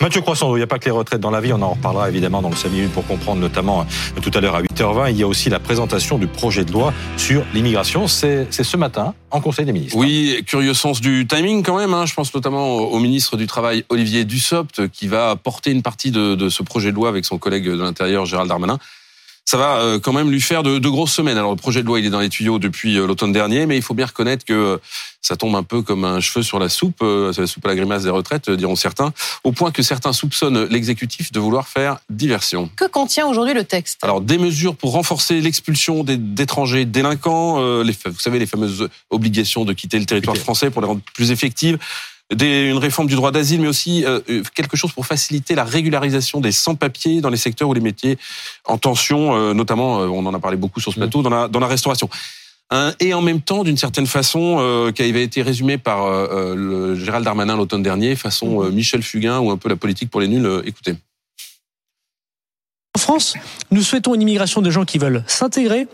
Mathieu Croissant, il n'y a pas que les retraites dans la vie, on en reparlera évidemment dans le 5 minutes pour comprendre notamment euh, tout à l'heure à 8h20. Il y a aussi la présentation du projet de loi sur l'immigration. C'est ce matin en Conseil des ministres. Oui, curieux sens du timing quand même. Hein. Je pense notamment au ministre du Travail Olivier Dussopt qui va porter une partie de, de ce projet de loi avec son collègue de l'Intérieur Gérald Darmanin ça va euh, quand même lui faire de, de, grosses semaines. Alors le projet de loi, il est dans les tuyaux depuis euh, l'automne dernier, mais il faut bien reconnaître que ça tombe un peu comme un cheveu sur la soupe, euh, la soupe à la grimace des retraites, diront certains, au point que certains soupçonnent l'exécutif de vouloir faire diversion. Que contient aujourd'hui le texte? Alors des mesures pour renforcer l'expulsion d'étrangers délinquants, les, vous savez les fameuses obligations de quitter le territoire français pour les rendre plus effectives des, une réforme du droit d'asile, mais aussi euh, euh, quelque chose pour faciliter la régularisation des sans-papiers dans les secteurs où les métiers en tension, euh, notamment, on en a parlé beaucoup sur ce plateau, dans la, dans la restauration. et en même temps, d'une certaine façon, qui avait été résumé par le Gérald Darmanin l'automne dernier, façon mmh. Michel Fugain ou un peu la politique pour les nuls. écoutez. En France, nous souhaitons une immigration de gens qui veulent s'intégrer,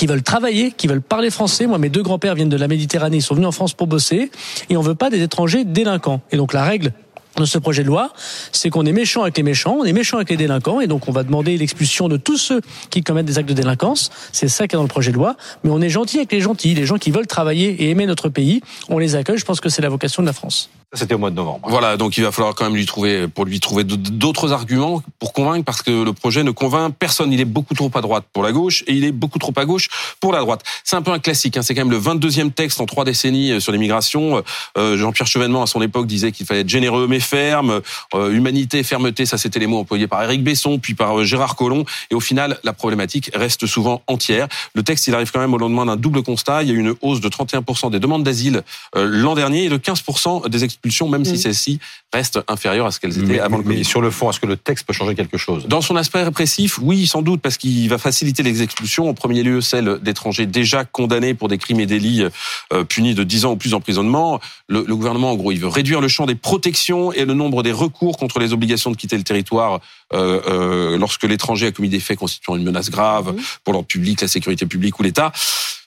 qui veulent travailler, qui veulent parler français. Moi, mes deux grands-pères viennent de la Méditerranée, ils sont venus en France pour bosser, et on veut pas des étrangers délinquants. Et donc la règle de ce projet de loi, c'est qu'on est méchant avec les méchants, on est méchant avec les délinquants, et donc on va demander l'expulsion de tous ceux qui commettent des actes de délinquance. C'est ça qui est dans le projet de loi. Mais on est gentil avec les gentils, les gens qui veulent travailler et aimer notre pays. On les accueille. Je pense que c'est la vocation de la France. C'était au mois de novembre. Voilà, donc il va falloir quand même lui trouver, pour lui trouver d'autres arguments pour convaincre, parce que le projet ne convainc personne. Il est beaucoup trop à droite pour la gauche et il est beaucoup trop à gauche pour la droite. C'est un peu un classique. Hein. C'est quand même le 22e texte en trois décennies euh, sur l'immigration. Euh, Jean-Pierre Chevènement, à son époque, disait qu'il fallait être généreux mais ferme. Euh, humanité, fermeté, ça c'était les mots employés par Éric Besson, puis par Gérard Collomb. Et au final, la problématique reste souvent entière. Le texte, il arrive quand même au lendemain d'un double constat. Il y a eu une hausse de 31% des demandes d'asile l'an dernier et de 15% des expulsions, même si c'est celles-ci restent inférieures à ce qu'elles étaient avant le Mais sur le fond, est-ce que le texte peut changer quelque chose? Dans son aspect répressif, oui, sans doute, parce qu'il va faciliter les expulsions. En premier lieu, celles d'étrangers déjà condamnés pour des crimes et délits euh, punis de 10 ans ou plus d'emprisonnement. Le, le, gouvernement, en gros, il veut réduire le champ des protections et le nombre des recours contre les obligations de quitter le territoire euh, euh, lorsque l'étranger a commis des faits constituant une menace grave mmh. pour l'ordre public, la sécurité publique ou l'État.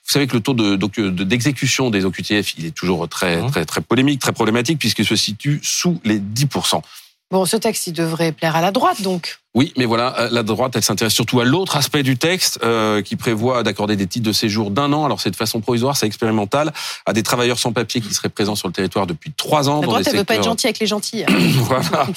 Vous savez que le taux d'exécution de, des OQTF, il est toujours très, mmh. très, très polémique, très problématique, puisqu'il se situe sous les 10%. Bon, ce texte, il devrait plaire à la droite, donc. Oui, mais voilà, euh, la droite, elle s'intéresse surtout à l'autre aspect du texte euh, qui prévoit d'accorder des titres de séjour d'un an. Alors c'est de façon provisoire, c'est expérimental, à des travailleurs sans papier qui seraient présents sur le territoire depuis trois ans. La droite, elle veut pas être gentille avec les gentils. voilà.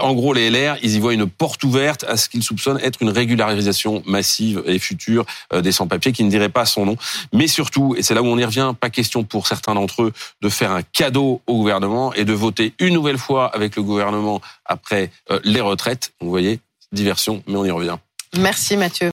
En gros, les LR, ils y voient une porte ouverte à ce qu'ils soupçonnent être une régularisation massive et future euh, des sans-papiers qui ne diraient pas son nom. Mais surtout, et c'est là où on y revient, pas question pour certains d'entre eux de faire un cadeau au gouvernement et de voter une nouvelle fois avec le gouvernement après les retraites. Vous voyez, diversion, mais on y revient. Merci Mathieu.